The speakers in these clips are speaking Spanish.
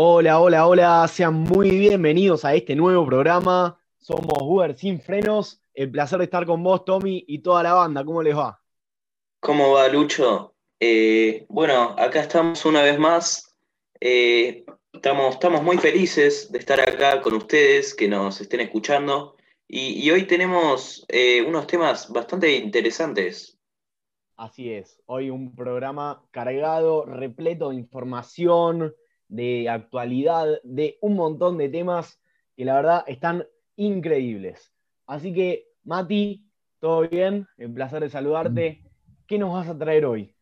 Hola, hola, hola, sean muy bienvenidos a este nuevo programa. Somos Uber Sin Frenos. El placer de estar con vos, Tommy, y toda la banda. ¿Cómo les va? ¿Cómo va, Lucho? Eh, bueno, acá estamos una vez más. Eh, estamos, estamos muy felices de estar acá con ustedes, que nos estén escuchando. Y, y hoy tenemos eh, unos temas bastante interesantes. Así es, hoy un programa cargado, repleto de información, de actualidad, de un montón de temas que la verdad están increíbles. Así que, Mati, ¿todo bien? Un placer de saludarte. ¿Qué nos vas a traer hoy?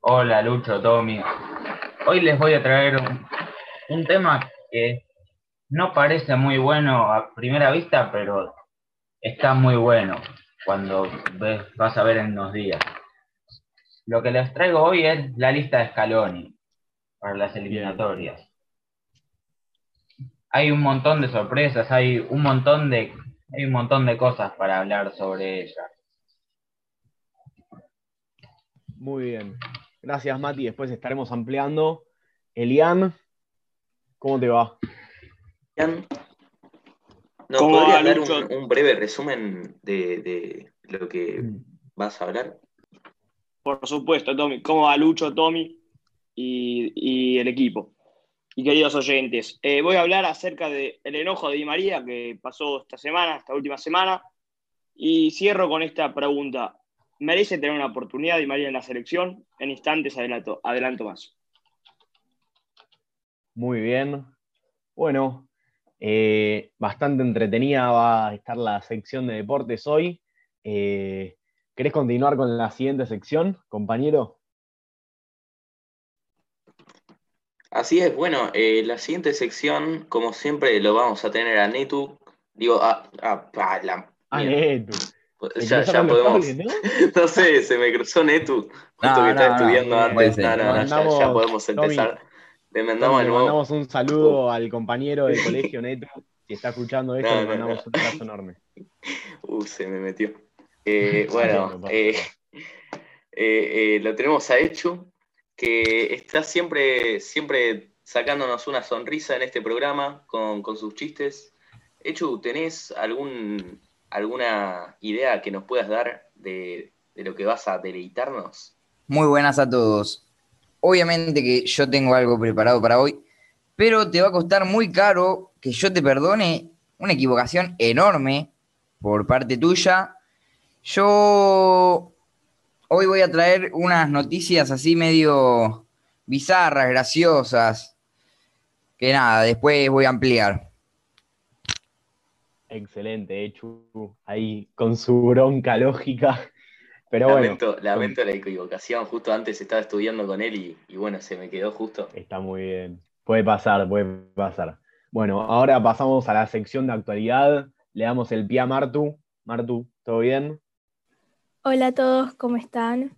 Hola, Lucho, Tommy. Hoy les voy a traer un, tema que no parece muy bueno a primera vista, pero está muy bueno cuando vas a ver en unos días. Lo que les traigo hoy es la lista de Scaloni para las eliminatorias. Hay un montón de sorpresas, hay un montón de, hay un montón de cosas para hablar sobre ella. Muy bien. Gracias, Mati. Después estaremos ampliando. Elian, ¿cómo te va? Elian, ¿nos ¿Cómo podrías va, dar un, un breve resumen de, de lo que vas a hablar? Por supuesto, Tommy. ¿Cómo va Lucho, Tommy y, el equipo? Y queridos oyentes, eh, voy a hablar acerca del enojo de Di María que pasó esta semana, esta última semana, y cierro con esta pregunta. ¿Merece tener una oportunidad Di María en la selección? En instantes adelanto, adelanto más. Muy bien. Bueno, eh, bastante entretenida va a estar la sección de deportes hoy. Eh, ¿Querés continuar con la siguiente sección, compañero? Así es, bueno, eh, la siguiente sección, como siempre, lo vamos a tener a Netu. Digo, a, a- a la. Ah. Netu. Se ya, ya podemos. cables, ¿no? No sé, se me cruzó Netu, justo No, que no, estudiando antes. No, no, no, ya, Mandamos, ya podemos Tommy, empezar. Le mandamos le mandamos un saludo al compañero del colegio Netu. Si está escuchando esto, le mandamos un abrazo enorme. Uh, se me metió. Eh, bueno, eh, eh, eh, lo tenemos a Echu, que está siempre, siempre sacándonos una sonrisa en este programa con, con sus chistes. Echu, ¿tenés algún, alguna idea que nos puedas dar de, de lo que vas a deleitarnos? Muy buenas a todos. Obviamente que yo tengo algo preparado para hoy, pero te va a costar muy caro que yo te perdone una equivocación enorme por parte tuya. Yo hoy voy a traer unas noticias así medio bizarras, graciosas, que nada, después voy a ampliar. Excelente, Echu. Ahí con su bronca lógica. Pero bueno, lamento, lamento la equivocación, justo antes estaba estudiando con él y, y bueno, se me quedó justo. está muy bien. Puede pasar, puede pasar. Bueno, ahora pasamos a la sección de actualidad. Le damos el pie a Martu. Martu, ¿todo bien? Hola a todos, ¿cómo están?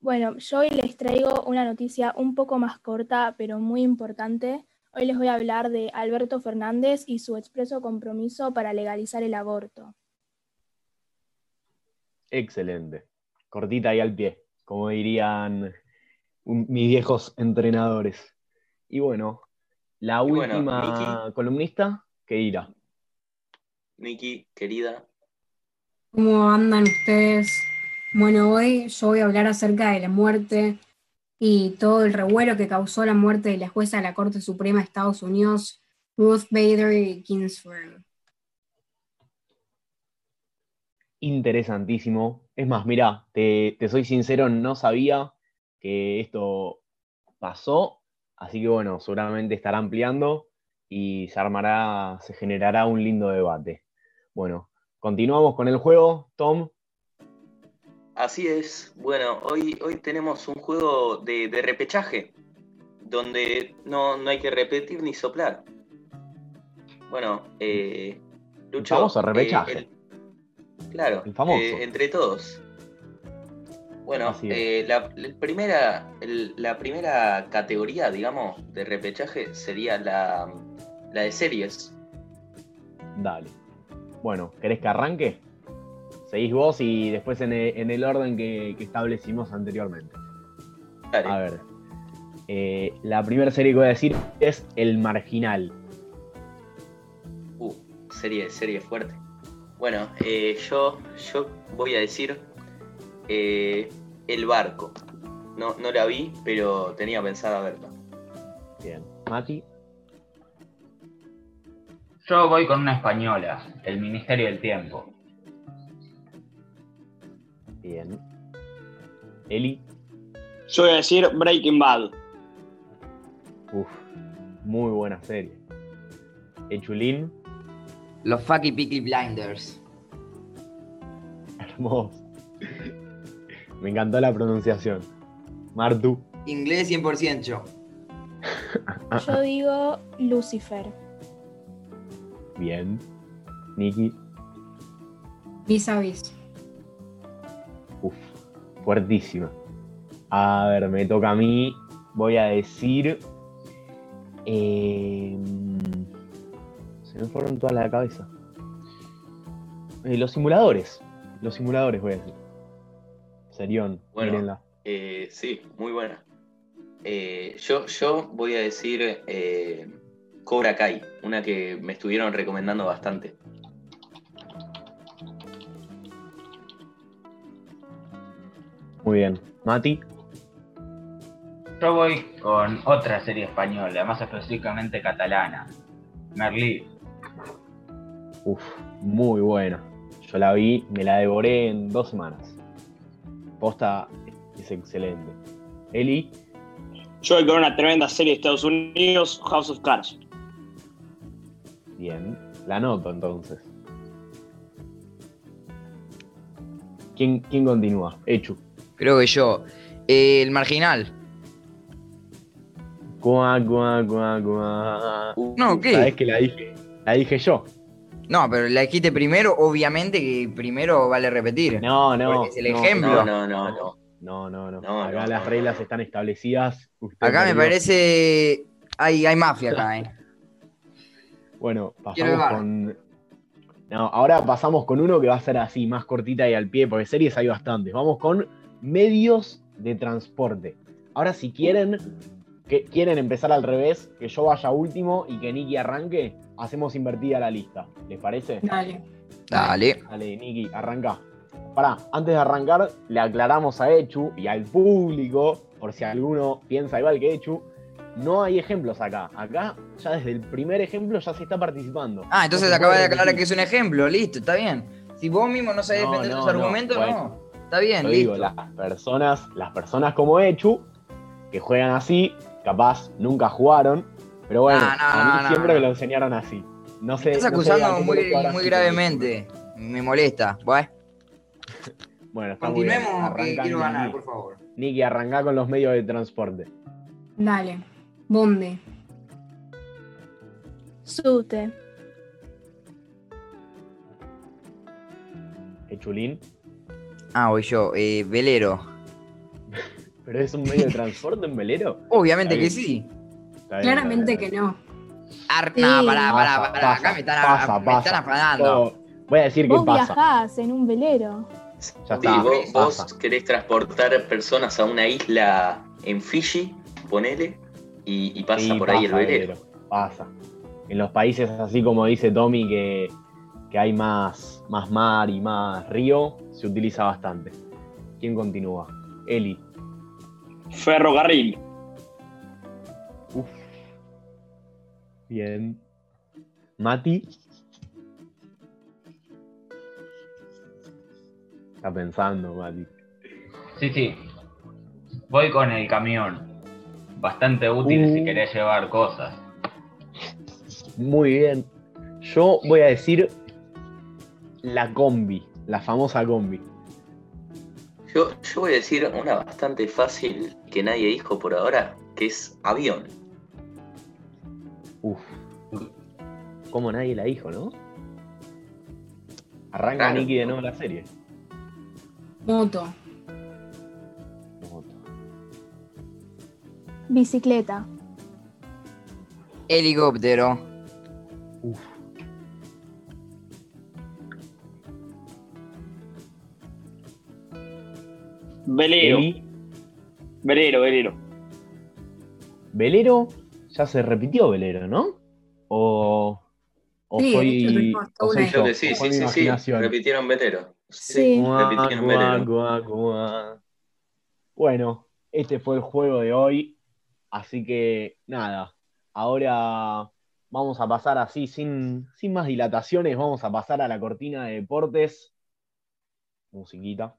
Bueno, yo hoy les traigo una noticia un poco más corta, pero muy importante. Hoy les voy a hablar de Alberto Fernández y su expreso compromiso para legalizar el aborto. Excelente. Cortita y al pie, como dirían un- mis viejos entrenadores. Y bueno, la Y bueno, última columnista, que irá. Niki, querida, ¿Cómo andan ustedes? Bueno, hoy yo voy a hablar acerca de la muerte y todo el revuelo que causó la muerte de la jueza de la Corte Suprema de Estados Unidos, Ruth Bader Ginsburg. Interesantísimo. Es más, mira, te, te soy sincero, no sabía que esto pasó, así que bueno, seguramente estará ampliando y se armará, se generará un lindo debate. Bueno, continuamos con el juego, Tom. Así es. Bueno, hoy, hoy tenemos un juego de, de repechaje, donde no, no hay que repetir ni soplar. Bueno, eh, Lucho. famoso eh, repechaje. el- claro, El famoso. eh, entre todos. Bueno, eh, la, la primera, el- la primera categoría, digamos, de repechaje sería la, la de series. Dale. Bueno, ¿querés que arranque? Seguís vos y después en el, en el orden que, que establecimos anteriormente. Dale. A ver. Eh, la primera serie que voy a decir es El Marginal. Uh, serie, serie fuerte. Bueno, eh, yo, yo voy a decir eh, El Barco. No, no la vi, pero tenía pensada verla. Bien. Mati, Yo voy con una española, El Ministerio del Tiempo. Bien. Eli, Yo voy a decir Breaking Bad. Uf, muy buena serie. Echulín, Los Fucky Peaky Blinders. hermoso. Me encantó la pronunciación. Martu, Inglés 100%. yo. Yo digo Lucifer. bien. Nikki, Vis a vis. Fuertísima. A ver, me toca a mí. Voy a decir. eh, se me fueron todas la cabeza. Eh, los simuladores. Los simuladores, voy a decir. Serión, Bueno. Eh, sí, muy buena. Yo, yo voy a decir Cobra Kai, una que me estuvieron recomendando bastante. Muy bien. Mati, Yo voy con otra serie española, más específicamente catalana. Merlí. uf, muy buena. Yo la vi, me la devoré en dos semanas. Posta es excelente. Eli, Yo voy con una tremenda serie de Estados Unidos, House of Cards. bien. La anoto entonces. ¿Quién, quién continúa? Echu. Creo que yo. Eh, el marginal. Cuá, cuá, cuá, cuá. Uh, No, ¿qué? Sabes que la dije. La dije yo. No, pero la dijiste primero, obviamente que primero vale repetir. No, no. Porque es el no, ejemplo. No, no, no, no. No, no, no. No, Acá no, las no, reglas no. están establecidas. Usted Acá me parece. Hay, hay mafia acá, eh. Bueno, pasamos con. No, ahora pasamos con uno que va a ser así, más cortita y al pie, porque series hay bastantes. Vamos con medios de transporte. Ahora, si quieren, que quieren empezar al revés, que yo vaya último y que Nicky arranque, hacemos invertida la lista. ¿Les parece? Dale. Dale. Dale, Nicky, arranca. Pará, antes de arrancar, le aclaramos a Echu y al público, por si alguno piensa igual que Echu, no hay ejemplos acá. Acá, ya desde el primer ejemplo, ya se está participando. Ah, entonces No se acaba puede de aclarar que es un ejemplo, listo, está bien. Si vos mismo no sabés No, defender no, tus no, argumentos, bueno. no. Está bien, Yo listo. digo, las personas, las personas como Echu, que juegan así, capaz nunca jugaron, pero bueno, No, no, a mí no, siempre no. me lo enseñaron así. No sé. Estás no sé a acusando muy, muy gravemente. Me molesta. Bueno, Bueno, está muy bien. continuemos que Arranca quiero ganar, por favor. Nicky, arrancá con los medios de transporte. Dale. Bonde. Sute. Echulín. Ah, voy yo. Eh, velero. ¿Pero es un medio de transporte en velero? Obviamente que sí. Está bien, Claramente está que no. Ar Sí. No, pará, pará, Pasa, pará. Acá me están, pasa, me pasa. están afanando. Voy a decir que Vos pasa. viajás en un velero. Ya Sí, está. vos, vos pasa. querés transportar personas a una isla en Fiji, ponele, y, y pasa Sí, por ahí el pasa, velero. Pasa. En los países así como dice Tommy que, que hay más, más mar y más río, se utiliza bastante. ¿Quién continúa? Eli. Ferrocarril. Uf. Bien. Mati. Está pensando, Mati. Sí, sí. Voy con el camión. Bastante útil Uh. si querés llevar cosas. Muy bien. Yo voy a decir la combi, la famosa combi. Yo, yo voy a decir una bastante fácil que nadie dijo por ahora, que es avión. Uf. Como nadie la dijo, ¿no? Arranca Claro. Nicky de nuevo la serie. Moto. Bicicleta. Helicóptero. Uf. Velero. Eli, Velero, velero. Velero, ya se repitió Velero, ¿no? O, o Sí, soy, o soy yo, que sí, o sí, sí, sí. Repitieron Velero. Sí. Guá, repitieron guá, Velero. guá. Bueno, este fue el juego de hoy. Así que nada, ahora vamos a pasar así, sin, sin más dilataciones, vamos a pasar a la cortina de deportes. Musiquita.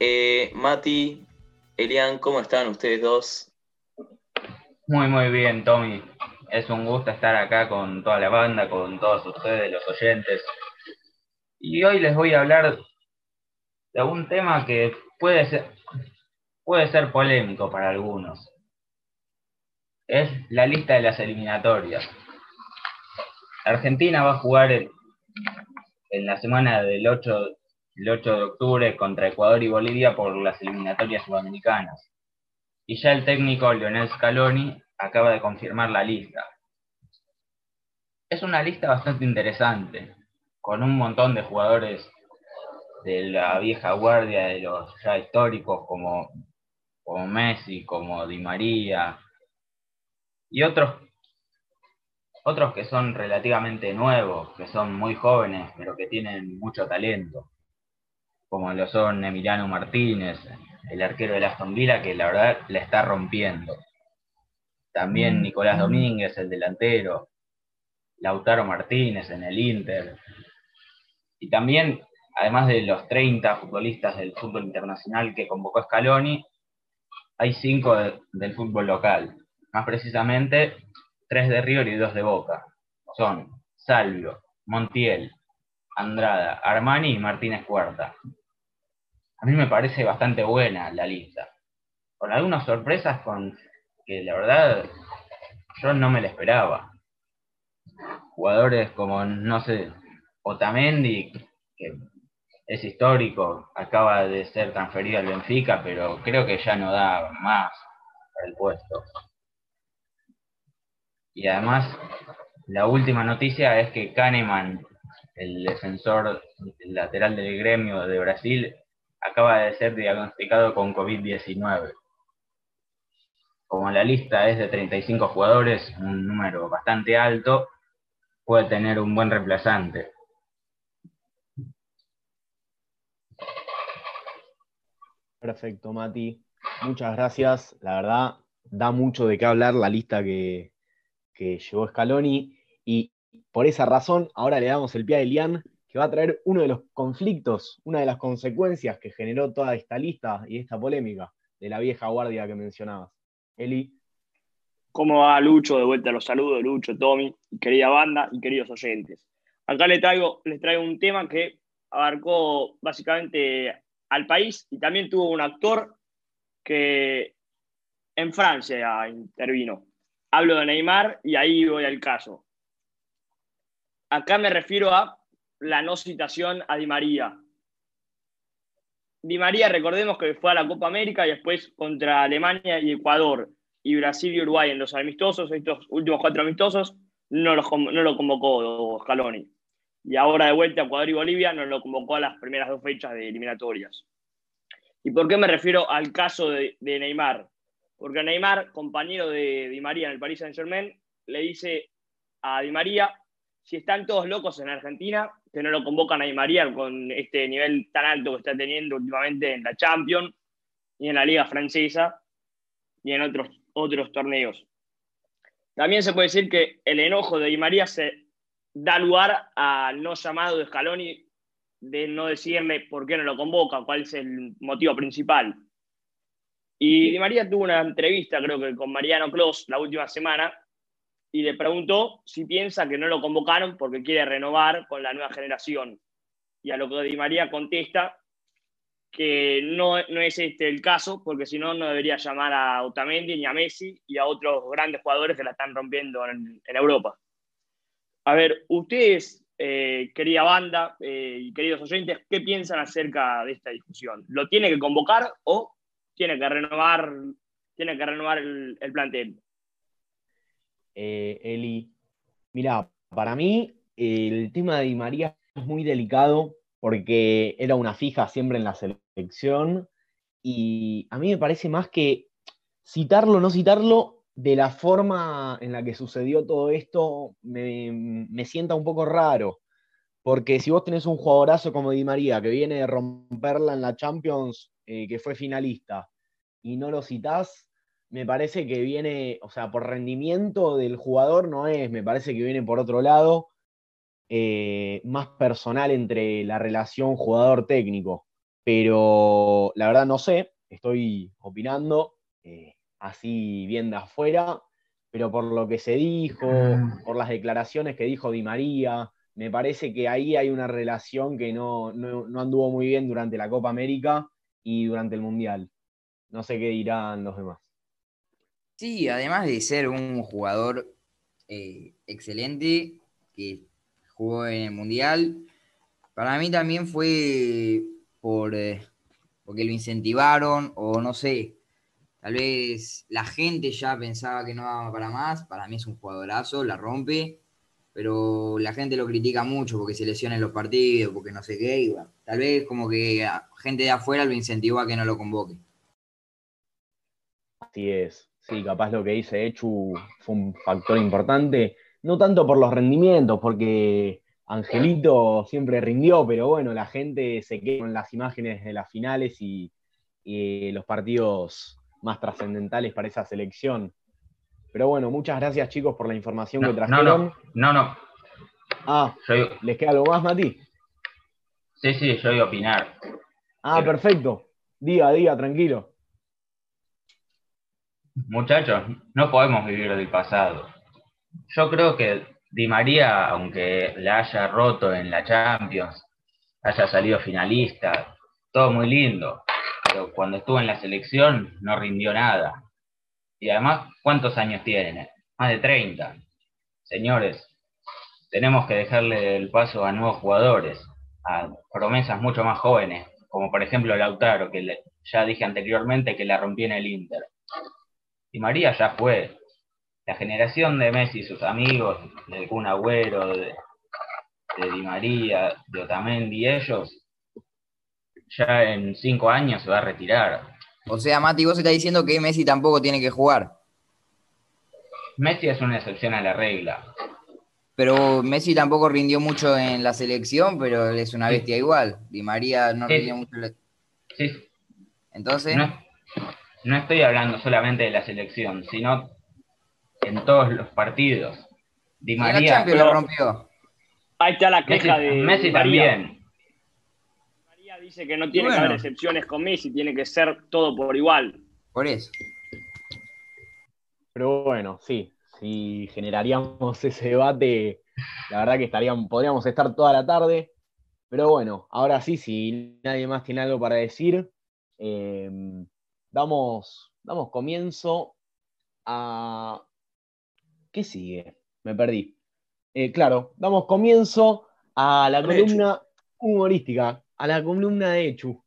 Eh, Mati, Elian, ¿cómo están ustedes dos? Muy, muy bien, Tommy. Es un gusto estar acá con toda la banda, con todos ustedes, los oyentes. Y hoy les voy a hablar de un tema que puede ser, puede ser polémico para algunos. Es la lista de las eliminatorias. Argentina va a jugar en, en la semana del 8, el 8 de octubre contra Ecuador y Bolivia por las eliminatorias sudamericanas. Y ya el técnico Lionel Scaloni acaba de confirmar la lista. Es una lista bastante interesante, con un montón de jugadores de la vieja guardia, de los ya históricos como, como Messi, como Di María, y otros, otros que son relativamente nuevos, que son muy jóvenes, pero que tienen mucho talento, como lo son Emiliano Martínez, el arquero de Aston Villa, que la verdad la está rompiendo. También Nicolás Domínguez, el delantero, Lautaro Martínez en el Inter. Y también, además de los 30 futbolistas del fútbol internacional que convocó Scaloni, hay cinco de- del fútbol local. Más precisamente, tres de River y dos de Boca. Son Salvio, Montiel, Andrada, Armani y Martínez Cuarta. A mí me parece bastante buena la lista. Con algunas sorpresas con que la verdad yo no me la esperaba. Jugadores como, no sé, Otamendi, que es histórico, acaba de ser transferido al Benfica, pero creo que ya no da más para el puesto. Y además, la última noticia es que Kahneman, el defensor lateral del gremio de Brasil, acaba de ser diagnosticado con COVID-19. Como la lista es de 35 jugadores, un número bastante alto, puede tener un buen reemplazante. Perfecto, Mati. Muchas gracias. La verdad, da mucho de qué hablar la lista que, que llevó Scaloni. Y por esa razón, ahora le damos el pie a Elian, que va a traer uno de los conflictos, una de las consecuencias que generó toda esta lista y esta polémica de la vieja guardia que mencionabas. Eli. ¿Cómo va Lucho? De vuelta los saludos, Lucho, Tommy, querida banda y queridos oyentes. Acá les traigo, les traigo un tema que abarcó básicamente al país y también tuvo un actor que en Francia intervino. Hablo de Neymar y ahí voy al caso. Acá me refiero a la no citación a Di María. Di María, recordemos que fue a la Copa América y después contra Alemania y Ecuador y Brasil y Uruguay en los amistosos, estos últimos cuatro amistosos, no, los, no lo convocó Scaloni. Y ahora de vuelta a Ecuador y Bolivia no lo convocó a las primeras dos fechas de eliminatorias. ¿Y por qué me refiero al caso de, de Neymar? Porque Neymar, compañero de Di María en el Paris Saint Germain, le dice a Di María, si están todos locos en Argentina, que no lo convocan a Di María con este nivel tan alto que está teniendo últimamente en la Champions y en la Liga Francesa y en otros, otros torneos. También se puede decir que el enojo de Di María se da lugar al no llamado de Scaloni de no decirle por qué no lo convoca, cuál es el motivo principal. Y Di María tuvo una entrevista, creo que con Mariano Clos, la última semana, y le preguntó si piensa que no lo convocaron porque quiere renovar con la nueva generación. Y a lo que Di María contesta que no, no es este el caso, porque si no, no debería llamar a Otamendi ni a Messi y a otros grandes jugadores que la están rompiendo en, Europa. A ver, ustedes, eh, querida banda eh, y queridos oyentes, ¿qué piensan acerca de esta discusión? ¿Lo tiene que convocar o tiene que renovar, tiene que renovar el, el plantel? Eh, Eli. Mira, para mí el tema de Di María es muy delicado porque era una fija siempre en la selección y a mí me parece más que citarlo o no citarlo de la forma en la que sucedió todo esto me, sienta un poco raro. Porque si vos tenés un jugadorazo como Di María que viene de romperla en la Champions, eh, que fue finalista, y no lo citás, me parece que viene, o sea, por rendimiento del jugador no es, me parece que viene por otro lado, eh, más personal entre la relación jugador-técnico. Pero la verdad no sé, estoy opinando eh, así bien de afuera, pero por lo que se dijo, ah. por las declaraciones que dijo Di María, me parece que ahí hay una relación que no, no anduvo muy bien durante la Copa América y durante el Mundial. No sé qué dirán los demás. Sí, además de ser un jugador eh, excelente que jugó en el Mundial, para mí también fue por eh, porque lo incentivaron o no sé, tal vez la gente ya pensaba que no daba para más, para mí es un jugadorazo, la rompe, pero la gente lo critica mucho porque se lesiona los partidos, porque no sé qué, y tal vez como que gente de afuera lo incentivó a que no lo convoque. Así es, Sí, capaz lo que dice Echu fue un factor importante, no tanto por los rendimientos, porque Angelito siempre rindió, pero bueno, la gente se queda con las imágenes de las finales y, los partidos más trascendentales para esa selección. Pero bueno, muchas gracias chicos por la información que trajeron. No, no, no. Ah, ¿les queda algo más, Mati? Sí, sí, yo voy a opinar. Ah, perfecto. Diga, diga, tranquilo. Muchachos, no podemos vivir del pasado. Yo creo que Di María, aunque la haya roto en la Champions, haya salido finalista, todo muy lindo, pero cuando estuvo en la selección no rindió nada. Y además, ¿cuántos años tiene? Más de 30. Señores, tenemos que dejarle el paso a nuevos jugadores, a promesas mucho más jóvenes, como por ejemplo Lautaro, que ya dije anteriormente que la rompí en el Inter. Y María ya fue. La generación de Messi y sus amigos, de Kun Agüero, de, Di María, de Otamendi y ellos, ya en cinco años se va a retirar. O sea, Mati, vos estás diciendo que Messi tampoco tiene que jugar. Messi es una excepción a la regla. Pero Messi tampoco rindió mucho en la selección, pero él es una bestia igual. Di María no rindió mucho. Sí. Entonces no estoy hablando solamente de la selección, sino en todos los partidos. Di María. lo rompió. Ahí está la queja de. Messi también. María dice que no tiene que haber excepciones con Messi, tiene que ser todo por igual. Por eso. Pero bueno, sí, si generaríamos ese debate, la verdad que estaríamos, podríamos estar toda la tarde. Pero bueno, ahora sí, si nadie más tiene algo para decir, eh, damos, damos comienzo a... ¿Qué sigue? Me perdí. Eh, claro, damos comienzo a la columna humorística, a la columna de Echu.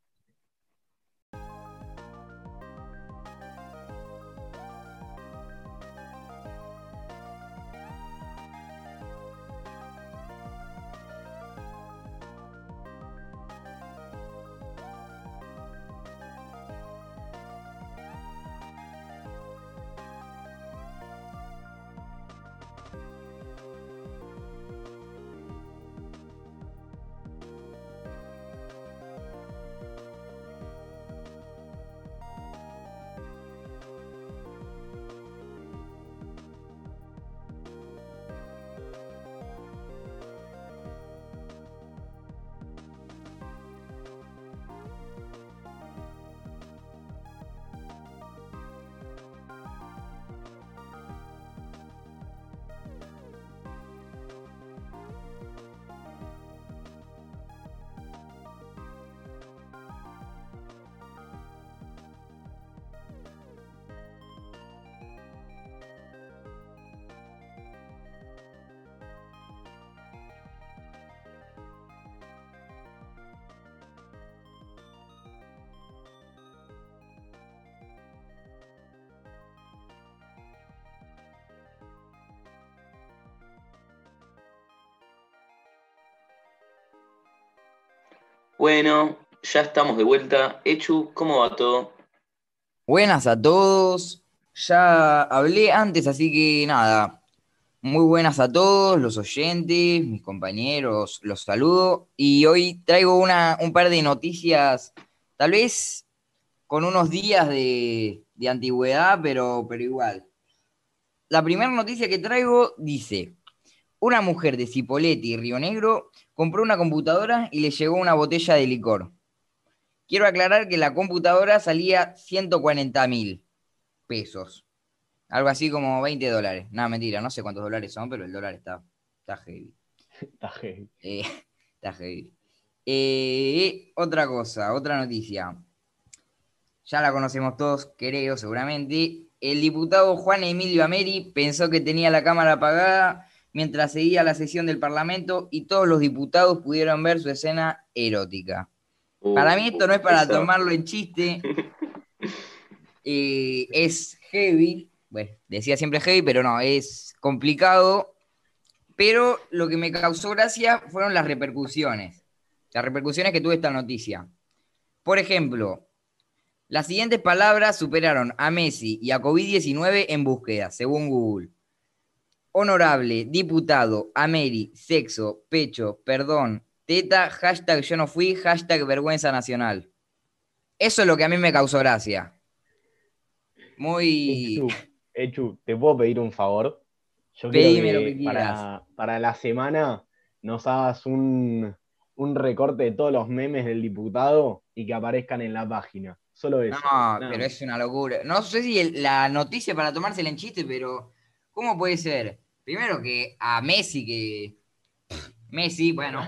Bueno, ya estamos de vuelta. Echu, ¿cómo va todo? Buenas a todos. Ya hablé antes, así que nada. Muy buenas a todos los oyentes, mis compañeros, los saludo. Y hoy traigo una, un par de noticias, tal vez con unos días de, de antigüedad, pero, pero igual. La primera noticia que traigo dice, una mujer de Cipolletti Río Negro compró una computadora y le llegó una botella de licor. Quiero aclarar que la computadora salía 140 mil pesos. Algo así como 20 dólares. Nada, mentira, no sé cuántos dólares son, pero el dólar está, está heavy. Está heavy. Eh, está heavy. Eh, otra cosa, otra noticia. Ya la conocemos todos, creo, seguramente. El diputado Juan Emilio Ameri pensó que tenía la cámara apagada mientras seguía la sesión del Parlamento y todos los diputados pudieron ver su escena erótica. Para mí esto no es para Eso. tomarlo en chiste. Eh, es heavy. Bueno, decía siempre heavy, pero no, es complicado. Pero lo que me causó gracia fueron las repercusiones. Las repercusiones que tuvo esta noticia. Por ejemplo, las siguientes palabras superaron a Messi y a COVID-19 en búsqueda, según Google. Honorable, diputado, Ameri, sexo, pecho, perdón, teta, hashtag yo no fui, hashtag vergüenza nacional. Eso es lo que a mí me causó gracia. Muy... Echu, Echu, ¿te puedo pedir un favor? Yo Pedime quiero lo que quieras. para, para la semana nos hagas un, un recorte de todos los memes del diputado y que aparezcan en la página. Solo eso. No, pero es una locura. No sé si el- la noticia para tomársela en chiste, pero ¿cómo puede ser? Primero que a Messi, que. Messi, bueno.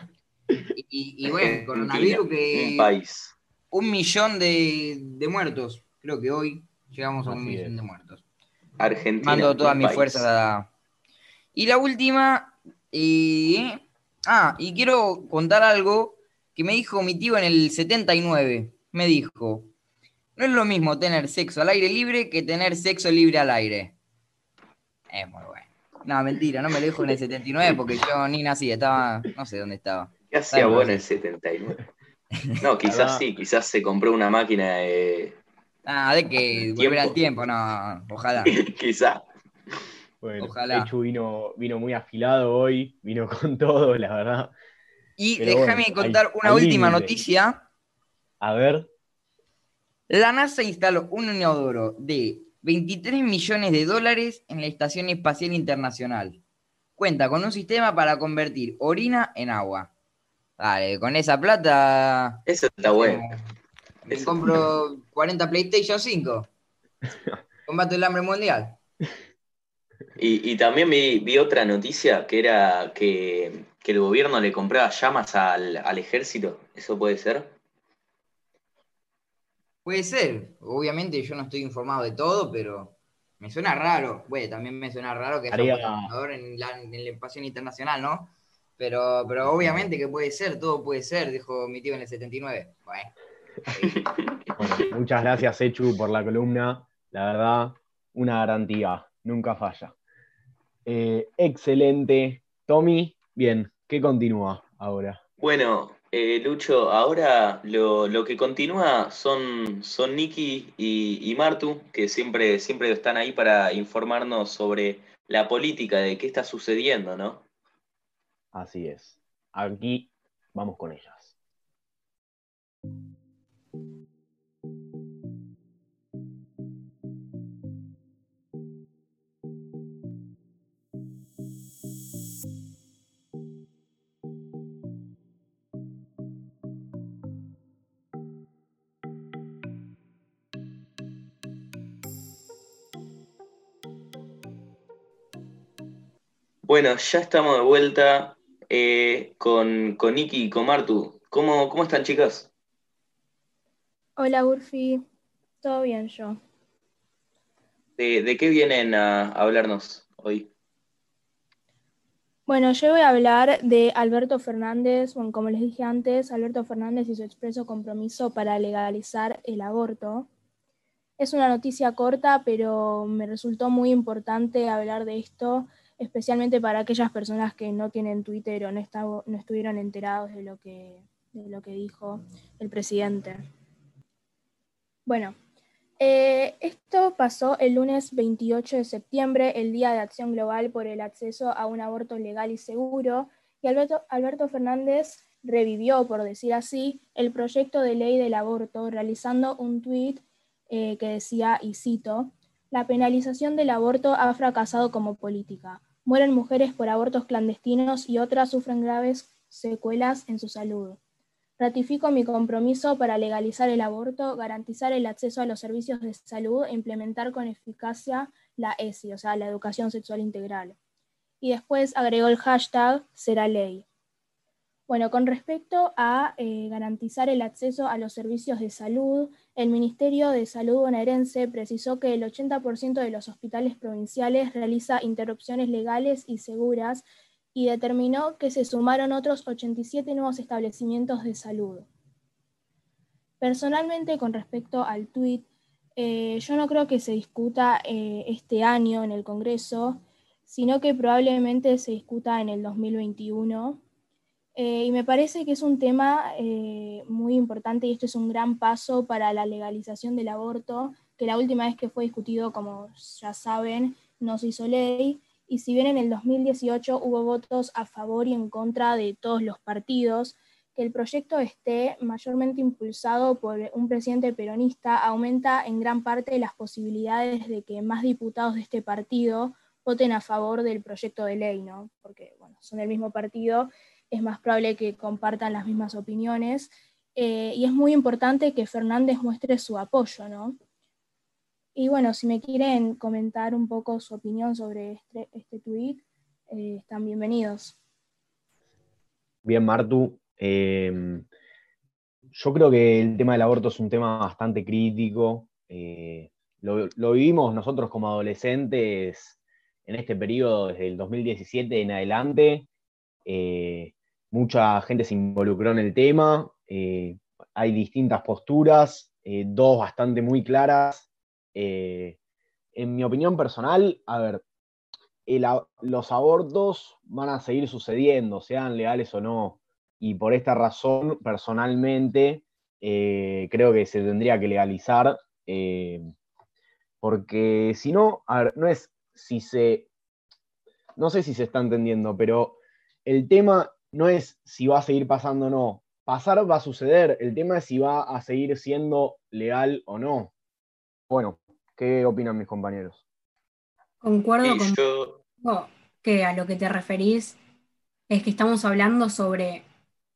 Y, y bueno, coronavirus, Un que. país. Un millón de, de muertos. Creo que hoy llegamos a un Así millón es. de muertos. Argentina. Mando todas un mis país. fuerzas a. Y la última. eh, Ah, y quiero contar algo que me dijo mi tío en el 79. Me dijo: No es lo mismo tener sexo al aire libre que tener sexo libre al aire. Es muy. No, mentira, no me lo dijo en el 79 porque yo ni nací, estaba. No sé dónde estaba. ¿Qué hacía Ay, vos en el 79? No, quizás sí, quizás se compró una máquina de... Ah, de que volver al Tiempo. no, ojalá. quizás. Bueno, Ojalá. Echu vino, vino muy afilado hoy, vino con todo, la verdad. Y Pero déjame bueno, contar una última límite. noticia. A ver, La NASA instaló un inodoro de 23 millones de dólares en la Estación Espacial Internacional. Cuenta con un sistema para convertir orina en agua. Dale, con esa plata Eso está bueno. me Eso. compro 40 PlayStation 5. Combate el hambre mundial. Y, y también vi, vi otra noticia que era que, que el gobierno le compraba llamas al, al ejército. ¿Eso puede ser? Puede ser. Obviamente yo no estoy informado de todo, pero me suena raro. Bueno, también me suena raro que Haría- un computador en la, en la internacional, ¿no? Pero, pero obviamente que puede ser, todo puede ser, dijo mi tío en el 79. Bueno. bueno, muchas gracias, Echu, por la columna. La verdad, una garantía, nunca falla. Eh, excelente. Tommy, bien, ¿qué continúa ahora? Bueno, eh, Lucho, ahora lo, lo que continúa son, son Nicky y, y Martu, que siempre, siempre están ahí para informarnos sobre la política, de qué está sucediendo, ¿no? Así es. Aquí vamos con ellas. Bueno, ya estamos de vuelta eh, con, con y con Martu. ¿Cómo, cómo están, chicas? Hola, Urfi. ¿Todo bien yo? ¿De, de qué vienen a hablarnos hoy? Bueno, yo voy a hablar de Alberto Fernández. Bueno, como les dije antes, Alberto Fernández y su expreso compromiso para legalizar el aborto. Es una noticia corta, pero me resultó muy importante hablar de esto, especialmente para aquellas personas que no tienen Twitter o no, esta- no estuvieron enterados de lo que de lo que dijo el presidente. Bueno, eh, esto pasó el lunes 28 de septiembre, el Día de Acción Global por el Acceso a un Aborto Legal y Seguro, y Alberto, Alberto Fernández revivió, por decir así, el proyecto de ley del aborto, realizando un tuit eh, que decía, y cito, la penalización del aborto ha fracasado como política. Mueren mujeres por abortos clandestinos y otras sufren graves secuelas en su salud. Ratifico mi compromiso para legalizar el aborto, garantizar el acceso a los servicios de salud e implementar con eficacia la ESI, o sea, la educación sexual integral. Y después agregó el hashtag será ley. Bueno, con respecto a eh, garantizar el acceso a los servicios de salud, el Ministerio de Salud bonaerense precisó que el 80% de los hospitales provinciales realiza interrupciones legales y seguras y determinó que se sumaron otros 87 nuevos establecimientos de salud. Personalmente, con respecto al tuit, eh, yo no creo que se discuta eh, este año en el Congreso, sino que probablemente se discuta en el 2021 eh, y me parece que es un tema eh, muy importante y esto es un gran paso para la legalización del aborto, que la última vez que fue discutido, como ya saben, no se hizo ley. Y si bien en el 2018 hubo votos a favor y en contra de todos los partidos, que el proyecto esté mayormente impulsado por un presidente peronista aumenta en gran parte las posibilidades de que más diputados de este partido voten a favor del proyecto de ley, ¿no? Porque, bueno, son del mismo partido es más probable que compartan las mismas opiniones. Eh, y es muy importante que Fernández muestre su apoyo, ¿no? Y bueno, si me quieren comentar un poco su opinión sobre este, este tuit, eh, están bienvenidos. Bien, Martu. Em, yo creo que el tema del aborto es un tema bastante crítico. Eh, lo, lo, vivimos nosotros como adolescentes en este periodo, desde el 2017 en adelante mucha gente se involucró en el tema, eh, hay distintas posturas, eh, dos bastante muy claras. Eh, en mi opinión personal, a ver, los abortos van a seguir sucediendo, sean legales o no, y por esta razón, personalmente, creo que se tendría que legalizar, porque si no, a ver, no es si se, no sé si se está entendiendo, pero el tema no es si va a seguir pasando o no. Pasar va a suceder. El tema es si va a seguir siendo legal o no. Bueno, ¿qué opinan mis compañeros? Concuerdo con que a lo que te referís es que estamos hablando sobre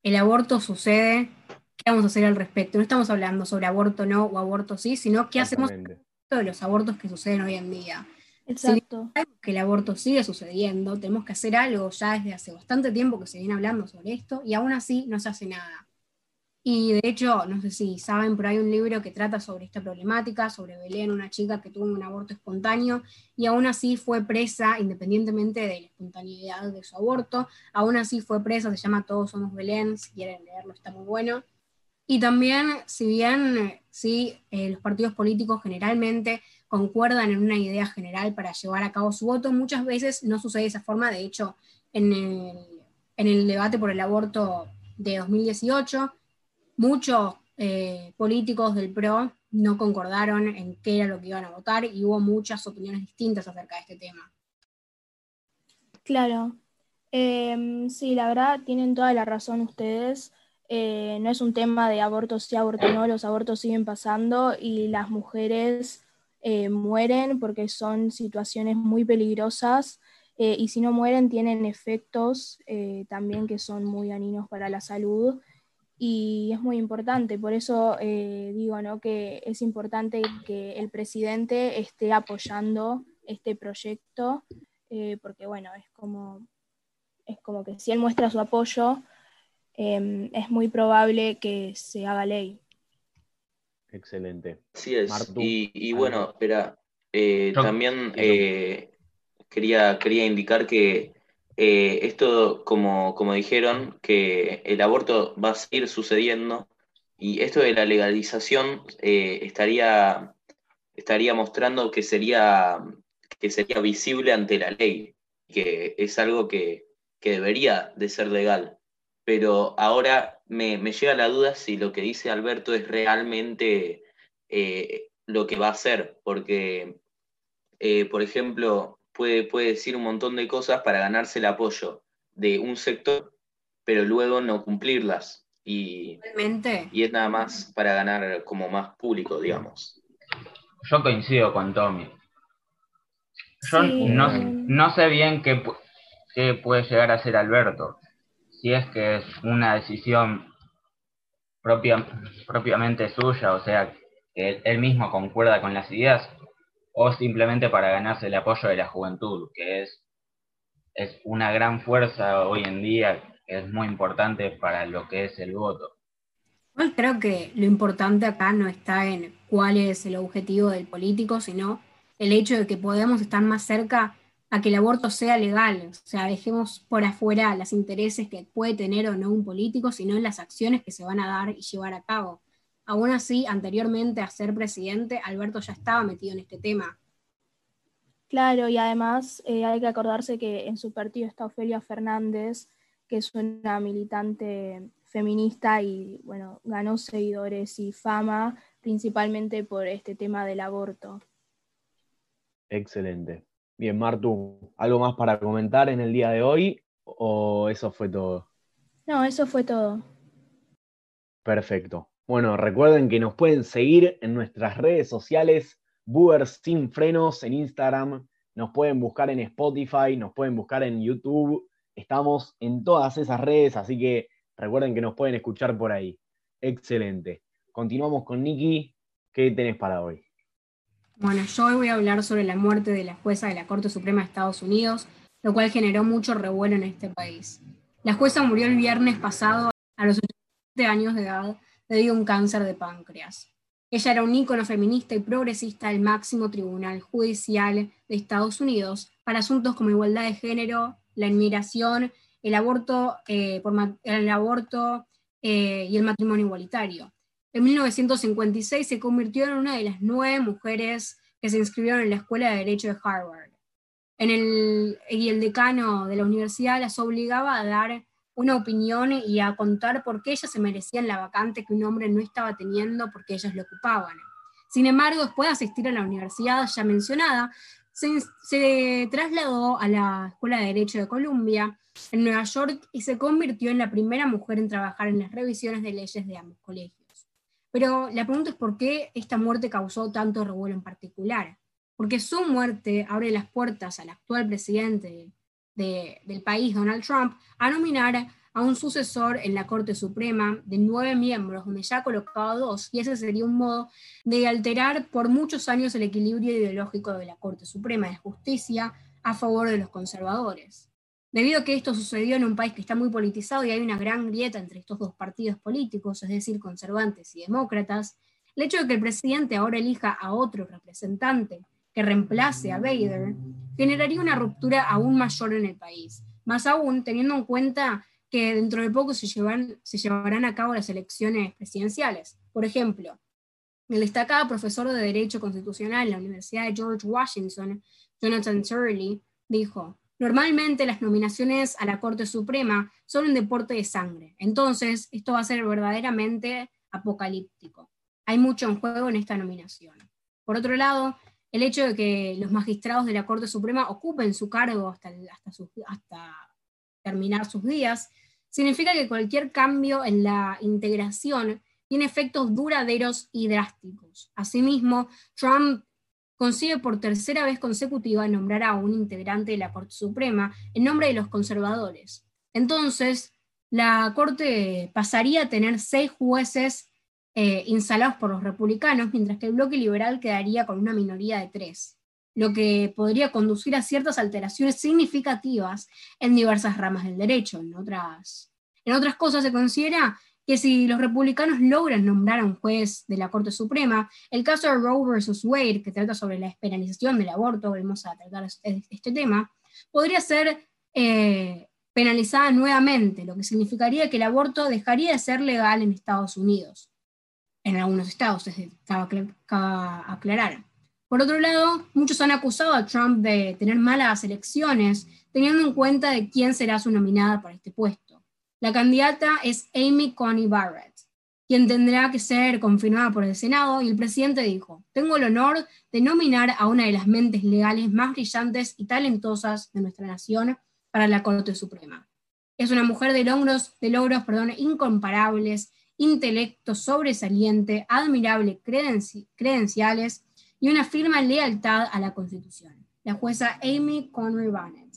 el aborto sucede, qué vamos a hacer al respecto. No estamos hablando sobre aborto no o aborto sí, sino qué hacemos de los abortos que suceden hoy en día. Exacto. que el aborto sigue sucediendo, tenemos que hacer algo ya desde hace bastante tiempo que se viene hablando sobre esto y aún así no se hace nada. Y de hecho, no sé si saben, pero hay un libro que trata sobre esta problemática, sobre Belén, una chica que tuvo un aborto espontáneo y aún así fue presa, independientemente de la espontaneidad de su aborto, aún así fue presa, se llama Todos somos Belén, si quieren leerlo está muy bueno. Y también, si bien sí, eh, los partidos políticos generalmente concuerdan en una idea general para llevar a cabo su voto. Muchas veces no sucede de esa forma, de hecho, en el, debate por el aborto de 2018, muchos eh, políticos del PRO no concordaron en qué era lo que iban a votar y hubo muchas opiniones distintas acerca de este tema. Claro, em, sí, la verdad tienen toda la razón ustedes. Eh, no es un tema de aborto sí, aborto no, los abortos siguen pasando y las mujeres eh, mueren porque son situaciones muy peligrosas eh, y si no mueren tienen efectos eh, también que son muy dañinos para la salud y es muy importante. Por eso digo ¿no? que es importante que el presidente esté apoyando este proyecto porque bueno, es como, es como que si él muestra su apoyo, es muy probable que se haga ley. Excelente. Sí es. y, bueno, espera, eh, también eh, quería, quería indicar que eh, esto, como, como dijeron, que el aborto va a seguir sucediendo y esto de la legalización estaría, estaría mostrando que sería, que sería visible ante la ley, que es algo que, que debería de ser legal. Pero ahora me, llega la duda si lo que dice Alberto es realmente eh, lo que va a hacer, porque, eh, por ejemplo, puede, puede decir un montón de cosas para ganarse el apoyo de un sector, pero luego no cumplirlas. Y, y es nada más para ganar como más público, digamos. Yo coincido con Tommy. Yo no, no, sé bien qué, qué puede llegar a ser Alberto si es que es una decisión propia, propiamente suya, o sea, que él mismo concuerda con las ideas, o simplemente para ganarse el apoyo de la juventud, que es, una gran fuerza hoy en día, que es muy importante para lo que es el voto. Creo que lo importante acá no está en cuál es el objetivo del político, sino el hecho de que podemos estar más cerca a que el aborto sea legal. O sea, dejemos por afuera los intereses que puede tener o no un político, sino en las acciones que se van a dar y llevar a cabo. Aún así, anteriormente a ser presidente, Alberto ya estaba metido en este tema. Claro, y además eh, hay que acordarse que en su partido está Ofelia Fernández, que es una militante feminista y bueno, ganó seguidores y fama principalmente por este tema del aborto. Excelente. Bien, Martu, ¿algo más para comentar en el día de hoy o eso fue todo? No, eso fue todo. Perfecto. Bueno, recuerden que nos pueden seguir en nuestras redes sociales, Buber Sin Frenos en Instagram, nos pueden buscar en Spotify, nos pueden buscar en YouTube, estamos en todas esas redes, así que recuerden que nos pueden escuchar por ahí. Excelente. Continuamos con Nikki. ¿Qué tenés para hoy? Bueno, yo hoy voy a hablar sobre la muerte de la jueza de la Corte Suprema de Estados Unidos, lo cual generó mucho revuelo en este país. La jueza murió el viernes pasado a los 87 años de edad debido a un cáncer de páncreas. Ella era un ícono feminista y progresista del máximo tribunal judicial de Estados Unidos para asuntos como igualdad de género, la inmigración, el aborto, eh, por, el aborto eh, y el matrimonio igualitario. En 1956 se convirtió en una de las nueve mujeres que se inscribieron en la Escuela de Derecho de Harvard. En el, y el decano de la universidad las obligaba a dar una opinión y a contar por qué ellas se merecían la vacante que un hombre no estaba teniendo porque ellas lo ocupaban. Sin embargo, después de asistir a la universidad ya mencionada, se, se, trasladó a la Escuela de Derecho de Columbia en Nueva York y se convirtió en la primera mujer en trabajar en las revisiones de leyes de ambos colegios. Pero la pregunta es por qué esta muerte causó tanto revuelo en particular. Porque su muerte abre las puertas al actual presidente del país, Donald Trump, a nominar a un sucesor en la Corte Suprema de nueve miembros, donde ya ha colocado dos, y ese sería un modo de alterar por muchos años el equilibrio ideológico de la Corte Suprema de Justicia a favor de los conservadores. Debido a que esto sucedió en un país que está muy politizado y hay una gran grieta entre estos dos partidos políticos, es decir, conservantes y demócratas, el hecho de que el presidente ahora elija a otro representante que reemplace a Bader generaría una ruptura aún mayor en el país, más aún teniendo en cuenta que dentro de poco se, llevarán a cabo las elecciones presidenciales. Por ejemplo, el destacado profesor de Derecho Constitucional en la Universidad de George Washington, Jonathan Turley, dijo, Normalmente las nominaciones a la Corte Suprema son un deporte de sangre, entonces esto va a ser verdaderamente apocalíptico. Hay mucho en juego en esta nominación. Por otro lado, el hecho de que los magistrados de la Corte Suprema ocupen su cargo hasta, hasta terminar sus días, significa que cualquier cambio en la integración tiene efectos duraderos y drásticos. Asimismo, Trump consigue por tercera vez consecutiva nombrar a un integrante de la Corte Suprema en nombre de los conservadores. Entonces, la Corte pasaría a tener seis jueces eh, instalados por los republicanos, mientras que el bloque liberal quedaría con una minoría de tres, lo que podría conducir a ciertas alteraciones significativas en diversas ramas del derecho. En otras, en otras cosas se considera que si los republicanos logran nombrar a un juez de la Corte Suprema, el caso de Roe versus Wade, que trata sobre la despenalización del aborto, vamos a tratar este tema, podría ser eh, penalizada nuevamente, lo que significaría que el aborto dejaría de ser legal en Estados Unidos. En algunos estados, es cabe aclarar. Por otro lado, muchos han acusado a Trump de tener malas elecciones, teniendo en cuenta de quién será su nominada para este puesto. La candidata es Amy Coney Barrett, quien tendrá que ser confirmada por el Senado, y el presidente dijo, tengo el honor de nominar a una de las mentes legales más brillantes y talentosas de nuestra nación para la Corte Suprema. Es una mujer de logros, de logros incomparables, intelecto sobresaliente, admirable credenciales y una firme lealtad a la Constitución. La jueza Amy Connery Barnett.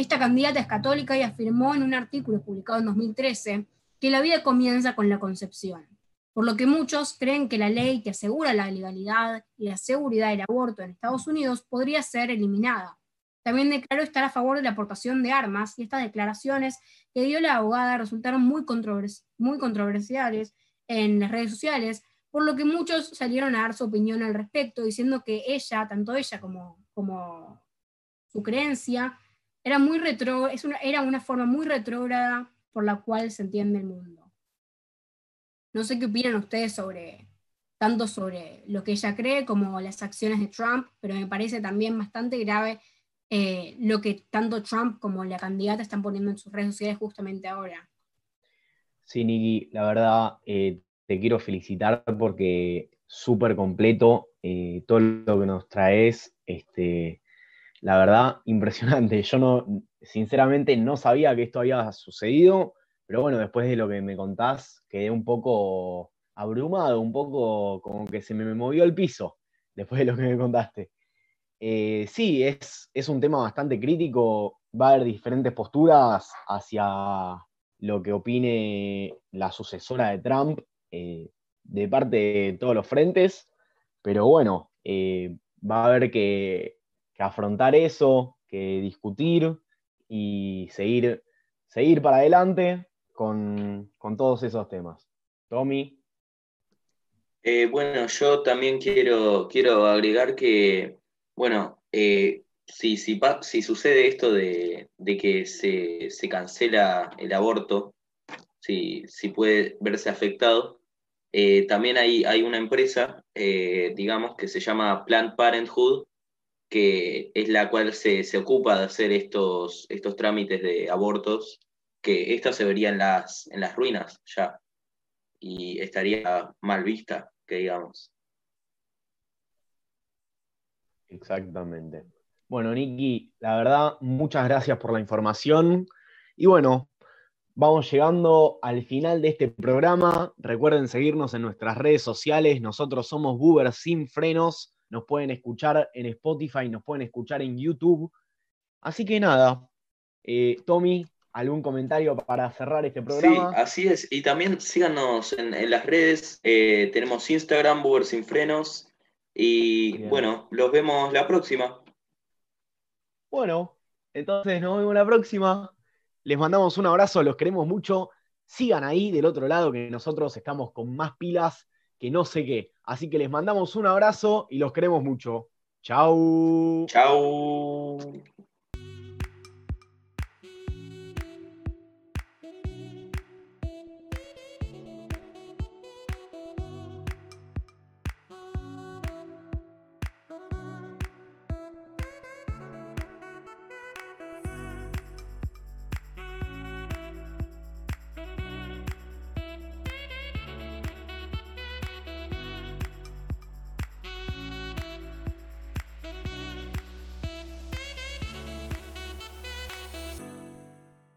Esta candidata es católica y afirmó en un artículo publicado en 2013 que la vida comienza con la concepción, por lo que muchos creen que la ley que asegura la legalidad y la seguridad del aborto en Estados Unidos podría ser eliminada. También declaró estar a favor de la aportación de armas y estas declaraciones que dio la abogada resultaron muy, muy controversiales en las redes sociales, por lo que muchos salieron a dar su opinión al respecto, diciendo que ella, tanto ella como, como su creencia, era, muy retro, una, era una forma muy retrógrada por la cual se entiende el mundo. No sé qué opinan ustedes sobre tanto sobre lo que ella cree como las acciones de Trump, pero me parece también bastante grave eh, lo que tanto Trump como la candidata están poniendo en sus redes sociales justamente ahora. Sí, Niki, la verdad eh, te quiero felicitar porque súper completo eh, todo lo que nos traes. Este, la verdad, impresionante. Yo no, sinceramente no sabía que esto había sucedido, pero bueno, después de lo que me contás, quedé un poco abrumado, un poco como que se me movió el piso después de lo que me contaste. Eh, sí, es, es, un tema bastante crítico. Va a haber diferentes posturas hacia lo que opine la sucesora de Trump eh, de parte de todos los frentes, pero bueno, eh, va a haber que, afrontar eso, que discutir y seguir, seguir para adelante con, todos esos temas. Tommy. bueno, yo también quiero, quiero agregar que bueno, eh, si, si, sucede esto de, que se, cancela el aborto, si, puede verse afectado, eh, también hay, hay, una empresa, eh, digamos, que se llama Planned Parenthood, que es la cual se, ocupa de hacer estos, estos trámites de abortos, que esta se vería en las, en las ruinas ya, y estaría mal vista, que digamos. Exactamente. Bueno, Niki, la verdad, muchas gracias por la información. Y bueno, vamos llegando al final de este programa. Recuerden seguirnos en nuestras redes sociales. Nosotros somos Buber sin frenos. Nos pueden escuchar en Spotify, nos pueden escuchar en YouTube. Así que nada, eh, Tommy, ¿algún comentario para cerrar este programa? Sí, así es. Y también síganos en, las redes. Eh, tenemos Instagram, Buber sin frenos. Y bueno, los vemos la próxima. Bueno, entonces nos vemos la próxima. Les mandamos un abrazo, los queremos mucho. Sigan ahí del otro lado que nosotros estamos con más pilas que no sé qué. Así que les mandamos un abrazo y los queremos mucho. Chau. Chau.